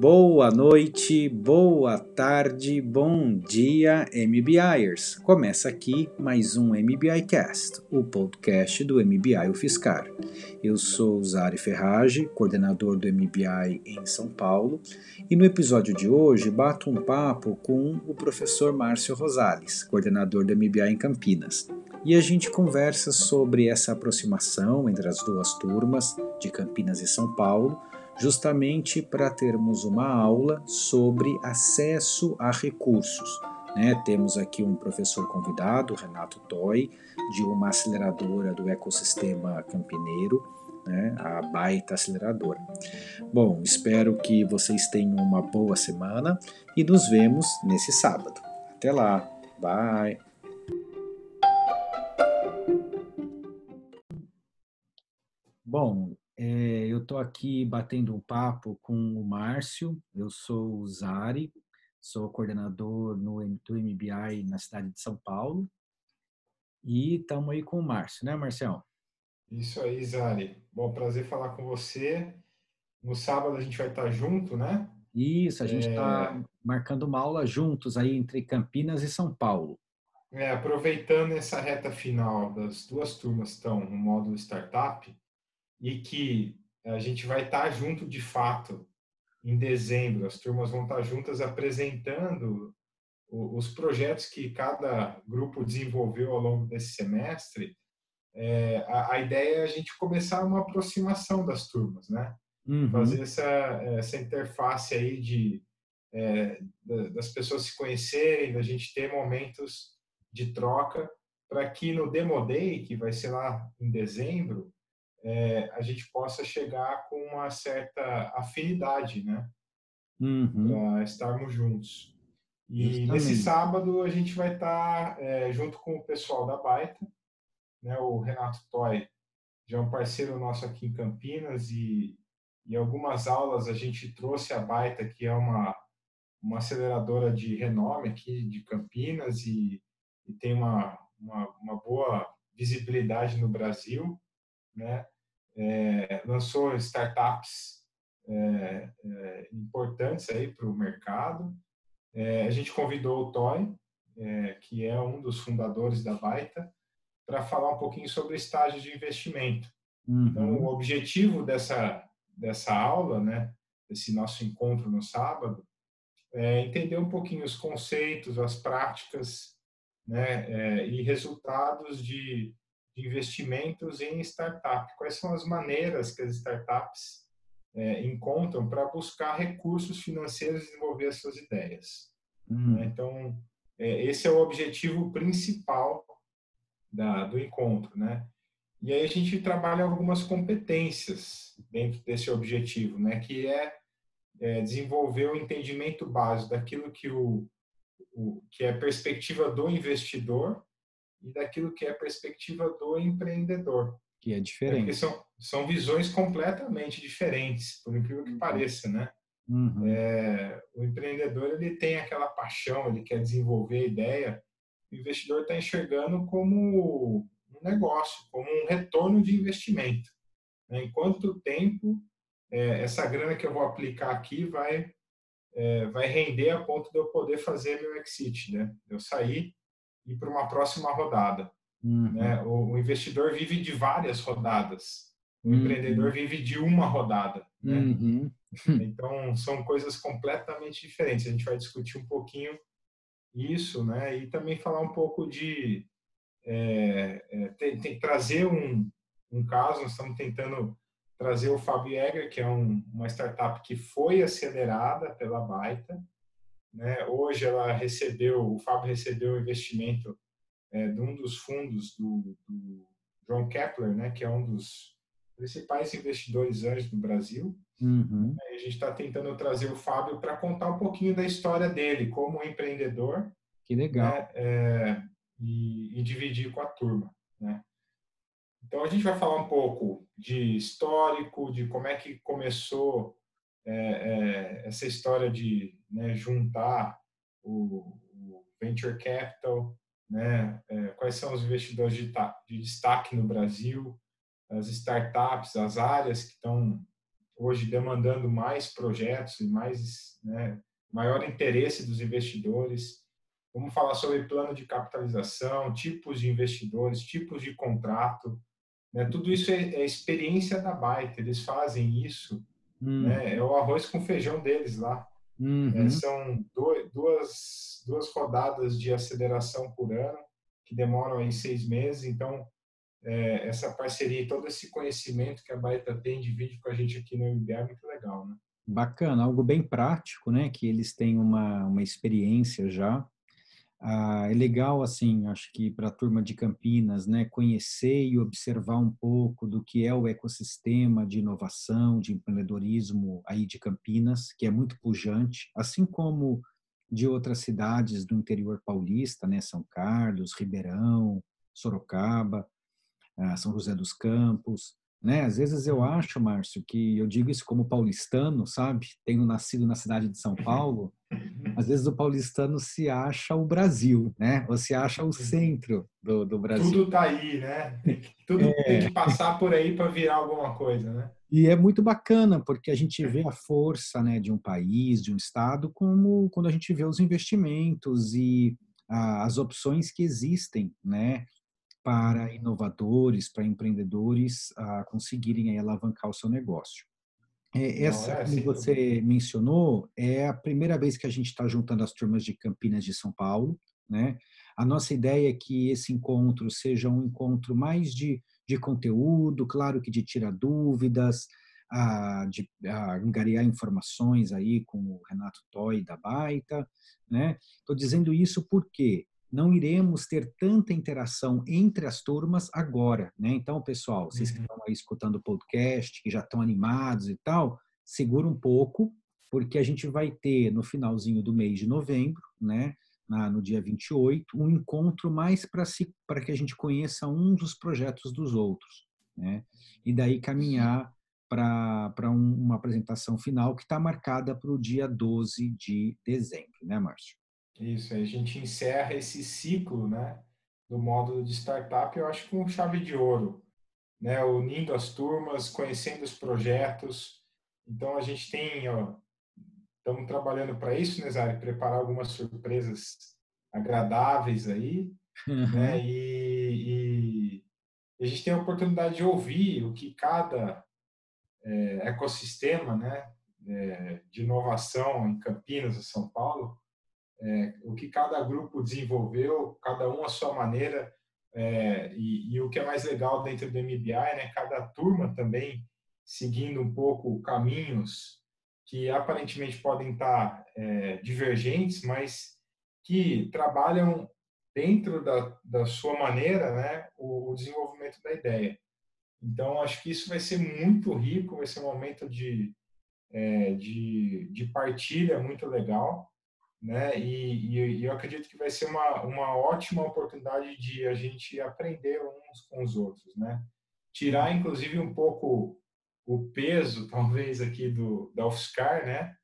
Boa noite, boa tarde, bom dia, MBIers. Começa aqui mais um MBI Cast, o podcast do MBI UFSCar. Eu sou Zari Ferrage, coordenador do MBI em São Paulo, e no episódio de hoje bato um papo com o professor Márcio Rosales, coordenador do MBI em Campinas. E a gente conversa sobre essa aproximação entre as duas turmas de Campinas e São Paulo justamente para termos uma aula sobre acesso a recursos. Né? Temos aqui um professor convidado, Renato Toy, de uma aceleradora do ecossistema campineiro, né? a Baita Aceleradora. Bom, espero que vocês tenham uma boa semana e nos vemos nesse sábado. Até lá, bye! Bom, é, eu estou aqui batendo um papo com o Márcio, eu sou o Zari, sou coordenador no, do MBI na cidade de São Paulo. E estamos aí com o Márcio, né, Marcelo? Isso aí, Zari. Bom, prazer falar com você. No sábado a gente vai estar junto, né? Isso, a gente está é... marcando uma aula juntos aí entre Campinas e São Paulo. É, aproveitando essa reta final das duas turmas estão no módulo startup, e que a gente vai estar junto de fato em dezembro. As turmas vão estar juntas apresentando os projetos que cada grupo desenvolveu ao longo desse semestre. É, a, a, ideia é a gente começar uma aproximação das turmas, né? Uhum. Fazer essa, essa interface aí de é, das pessoas se conhecerem, da gente ter momentos de troca para que no Demo Day, que vai ser lá em dezembro, é, a gente possa chegar com uma certa afinidade, né? Uhum. Para estarmos juntos. E Justamente. nesse sábado a gente vai estar é, junto com o pessoal da Baita, né? O Renato Toy já é um parceiro nosso aqui em Campinas e, e algumas aulas a gente trouxe a Baita, que é uma, uma aceleradora de renome aqui de Campinas e, e tem uma, uma, uma boa visibilidade no Brasil né? É, lançou startups é, é, importantes aí para o mercado. É, a gente convidou o Toy, é, que é um dos fundadores da Baita, para falar um pouquinho sobre estágio de investimento. Uhum. Então, o objetivo dessa, dessa aula, né, desse nosso encontro no sábado, é entender um pouquinho os conceitos, as práticas né, é, e resultados de de investimentos em startup. Quais são as maneiras que as startups é, encontram para buscar recursos financeiros e desenvolver as suas ideias? Uhum. Então, é, esse é o objetivo principal da, do encontro, né? E aí a gente trabalha algumas competências dentro desse objetivo, né? Que é, é desenvolver o entendimento básico daquilo que o, o que é a perspectiva do investidor e daquilo que é a perspectiva do empreendedor. Que é diferente. São, são visões completamente diferentes, por incrível que uhum. pareça, né? Uhum. É, o empreendedor ele tem aquela paixão, ele quer desenvolver a ideia. O investidor está enxergando como um negócio, como um retorno de investimento. Né? Em quanto tempo é, essa grana que eu vou aplicar aqui vai é, vai render a ponto de eu poder fazer meu exit, né? Eu sair e para uma próxima rodada. Uhum. Né? O, o, investidor vive de várias rodadas, o uhum. empreendedor vive de uma rodada. Né? Uhum. Então, são coisas completamente diferentes. A gente vai discutir um pouquinho isso, né? E também falar um pouco de é, é, tem, tem, trazer um, um caso. Nós estamos tentando trazer o Fábio Egger, que é um, uma startup que foi acelerada pela Baita, né? Hoje ela recebeu, o Fábio recebeu o investimento é, de um dos fundos do, do John Kepler, né? que é um dos principais investidores anjos do Brasil. Uhum. A gente está tentando trazer o Fábio para contar um pouquinho da história dele como empreendedor. Que legal. Né? É, e, e, dividir com a turma. Né? Então a gente vai falar um pouco de histórico, de como é que começou é, é, essa história de né, juntar o, o, venture capital, né, é, quais são os investidores de, de, destaque no Brasil, as startups, as áreas que estão hoje demandando mais projetos e mais né, maior interesse dos investidores. Vamos falar sobre plano de capitalização, tipos de investidores, tipos de contrato. Né? Tudo isso é, é experiência da Byte. Eles fazem isso. Hum. Né? É o arroz com feijão deles lá. Uhum. É, são duas, duas rodadas de aceleração por ano, que demoram aí seis meses. Então, é, essa parceria e todo esse conhecimento que a Baita tem de vídeo com a gente aqui no MBA é muito legal, né? Bacana, algo bem prático, né? Que eles têm uma, uma experiência já. Ah, é legal, assim, acho que para a turma de Campinas, né? Conhecer e observar um pouco do que é o ecossistema de inovação, de empreendedorismo aí de Campinas, que é muito pujante, assim como de outras cidades do interior paulista, né? São Carlos, Ribeirão, Sorocaba. São José dos Campos, né? Às vezes eu uhum. acho, Márcio, que eu digo isso como paulistano, sabe? Tenho nascido na cidade de São Paulo. Às vezes o paulistano se acha o Brasil, né? Ou se acha o centro do, do Brasil. Tudo tá aí, né? Tudo é... tem que passar por aí para virar alguma coisa, né? E é muito bacana, porque a gente vê a força né, de um país, de um estado, como quando a gente vê os investimentos e as opções que existem, né? Para inovadores, para empreendedores a conseguirem aí alavancar o seu negócio. É, essa, como você mencionou, é a primeira vez que a gente está juntando as turmas de Campinas de São Paulo. Né? A nossa ideia é que esse encontro seja um encontro mais de, de conteúdo, claro que de tirar dúvidas, a, de a angariar informações aí com o Renato Toy da Baita. Estou né? dizendo isso porque não iremos ter tanta interação entre as turmas agora, né? Então, pessoal, vocês que uhum. estão aí escutando o podcast, que já estão animados e tal, segura um pouco, porque a gente vai ter no finalzinho do mês de novembro, né? Na, no dia 28, um encontro mais para si, para que a gente conheça um dos projetos dos outros, né? E daí caminhar para um, uma apresentação final que está marcada para o dia 12 de dezembro, né, Márcio? Isso, a gente encerra esse ciclo, né, do módulo de startup, eu acho com chave de ouro, né, unindo as turmas, conhecendo os projetos. Então a gente tem, ó, estamos trabalhando para isso, né, Zari, preparar algumas surpresas agradáveis aí, uhum. né, e, e, a gente tem a oportunidade de ouvir o que cada é, ecossistema, né, é, de inovação em Campinas e São Paulo é, o que cada grupo desenvolveu, cada um à sua maneira, é, e, e, o que é mais legal dentro do MBI, né, cada turma também seguindo um pouco caminhos que aparentemente podem estar é, divergentes, mas que trabalham dentro da, da sua maneira né, o, o, desenvolvimento da ideia. Então, acho que isso vai ser muito rico, vai ser um momento de, é, de, de partilha muito legal né? E, e, eu acredito que vai ser uma, uma ótima oportunidade de a gente aprender uns com os outros, né? Tirar, inclusive, um pouco o peso, talvez, aqui do, da UFSCar, né?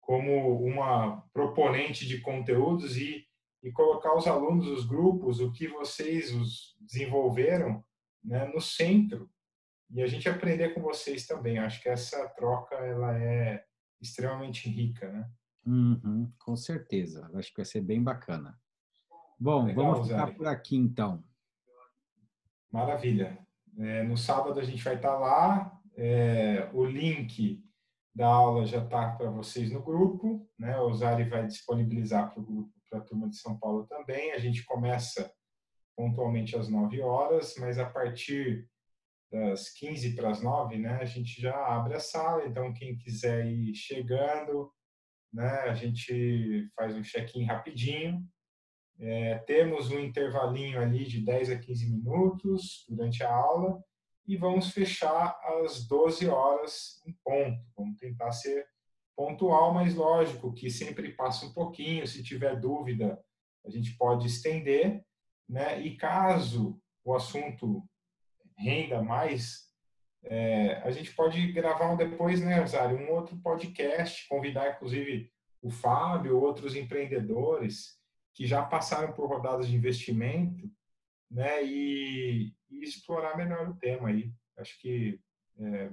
Como uma proponente de conteúdos e, e colocar os alunos, os grupos, o que vocês os desenvolveram, né? No centro e a gente aprender com vocês também. Acho que essa troca ela é extremamente rica, né? Uhum, com certeza. Acho que vai ser bem bacana. Bom, Legal, vamos ficar Zé. por aqui então. Maravilha. É, no sábado a gente vai estar lá. É, o link da aula já está para vocês no grupo. Né? O Zari vai disponibilizar para o grupo, para a turma de São Paulo também. A gente começa pontualmente às 9 horas, mas a partir das 15 para as 9, né, a gente já abre a sala. Então, quem quiser ir chegando, né? A gente faz um check-in rapidinho. É, temos um intervalinho ali de 10 a 15 minutos durante a aula e vamos fechar às 12 horas em ponto. Vamos tentar ser pontual, mas lógico que sempre passa um pouquinho. Se tiver dúvida, a gente pode estender, né? E caso o assunto renda mais, é, a gente pode gravar um depois, né, Rosário, um outro podcast, convidar inclusive o Fábio, outros empreendedores que já passaram por rodadas de investimento, né, e, e explorar melhor o tema aí. Acho que é,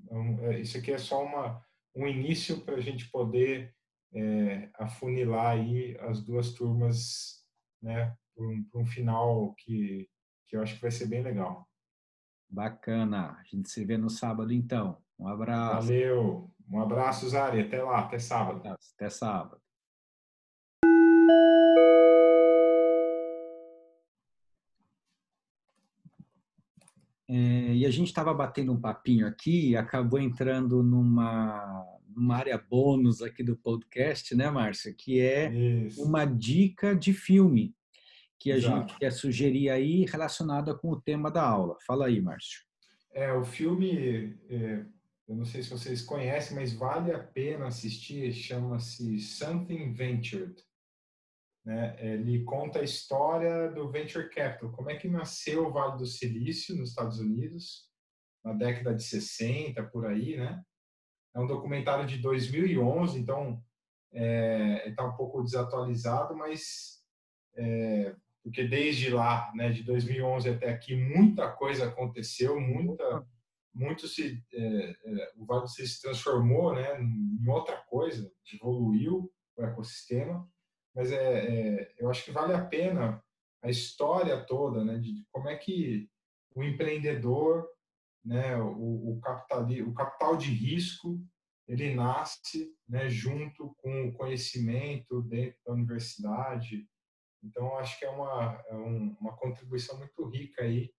Então, é, isso aqui é só uma, um início para a gente poder é, afunilar aí as duas turmas né, para um, um, final que, que eu acho que vai ser bem legal. Bacana. A gente se vê no sábado, então. Um abraço. Valeu. Um abraço, Zari. Até lá. Até sábado. Até sábado. É, e a gente estava batendo um papinho aqui e acabou entrando numa, numa área bônus aqui do podcast, né, Márcia? Que é Isso. uma dica de filme que a Exato. gente quer sugerir aí relacionada com o tema da aula. Fala aí, Márcio. É, o filme, é, eu não sei se vocês conhecem, mas vale a pena assistir, chama-se Something Ventured. Né? Ele conta a história do Venture Capital, como é que nasceu o Vale do Silício nos Estados Unidos, na década de 60, por aí, né? É um documentário de 2011, então está é, tá um pouco desatualizado, mas é, porque desde lá, né, de 2011 até aqui, muita coisa aconteceu, muita, muito se, é, é, o Vale se transformou, né, em outra coisa, evoluiu o ecossistema, mas é, é, eu acho que vale a pena a história toda, né, de como é que o empreendedor, né, o, o, capital, o capital de risco, ele nasce, né, junto com o conhecimento dentro da universidade. Então, acho que é uma, é um, uma contribuição muito rica aí,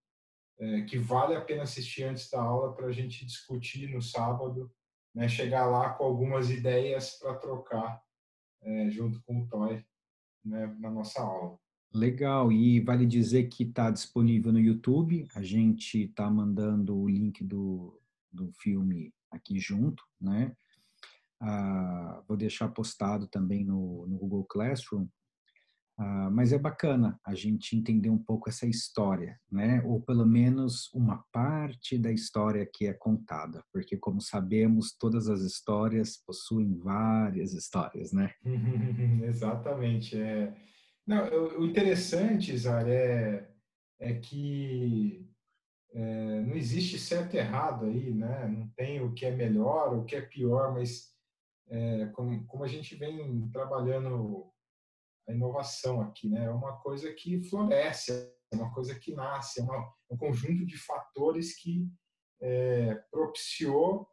é, que vale a pena assistir antes da aula para a gente discutir no sábado, né, chegar lá com algumas ideias para trocar é, junto com o Toy né, na nossa aula. Legal, e vale dizer que está disponível no YouTube, a gente está mandando o link do, do filme aqui junto, né? Ah, vou deixar postado também no, no Google Classroom, ah, mas é bacana a gente entender um pouco essa história, né? Ou pelo menos uma parte da história que é contada, porque como sabemos, todas as histórias possuem várias histórias, né? Exatamente. É... Não, o interessante, Zar, é, é que é, não existe certo e errado aí, né? Não tem o que é melhor, o que é pior, mas é, como, como a gente vem trabalhando a inovação aqui, né? É uma coisa que floresce, é uma coisa que nasce, é uma, um conjunto de fatores que é, propiciou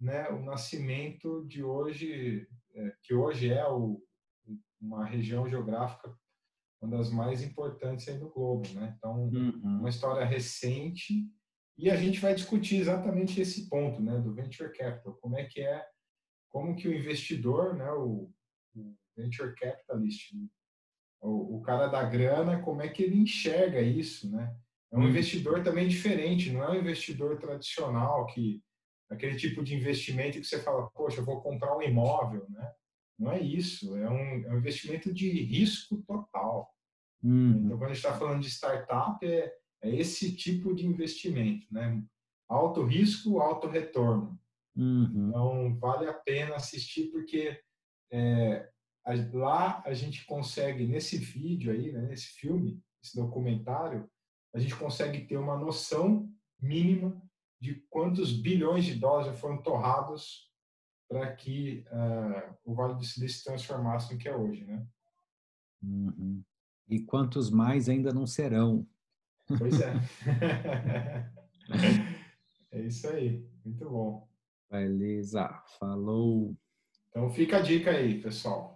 né, o nascimento de hoje, é, que hoje é o, uma região geográfica uma das mais importantes aí do globo, né? Então, uhum. uma história recente e a gente vai discutir exatamente esse ponto, né, do venture capital, como é que é, como que o investidor, né, o venture capitalist, o, o, cara da grana, como é que ele enxerga isso, né? É um hum. investidor também diferente, não é um investidor tradicional que aquele tipo de investimento que você fala, poxa, eu vou comprar um imóvel, né? Não é isso, é um, é um investimento de risco total. Hum. Então, quando a gente está falando de startup, é, é esse tipo de investimento, né? Alto risco, alto retorno. Uhum. Então, vale a pena assistir porque é, lá a gente consegue, nesse vídeo aí, né, nesse filme, esse documentário, a gente consegue ter uma noção mínima de quantos bilhões de dólares foram torrados para que uh, o Vale do Silício se transformasse no que é hoje, né? Uhum. E quantos mais ainda não serão. Pois é. é isso aí. Muito bom. Beleza. Falou. Então fica a dica aí, pessoal.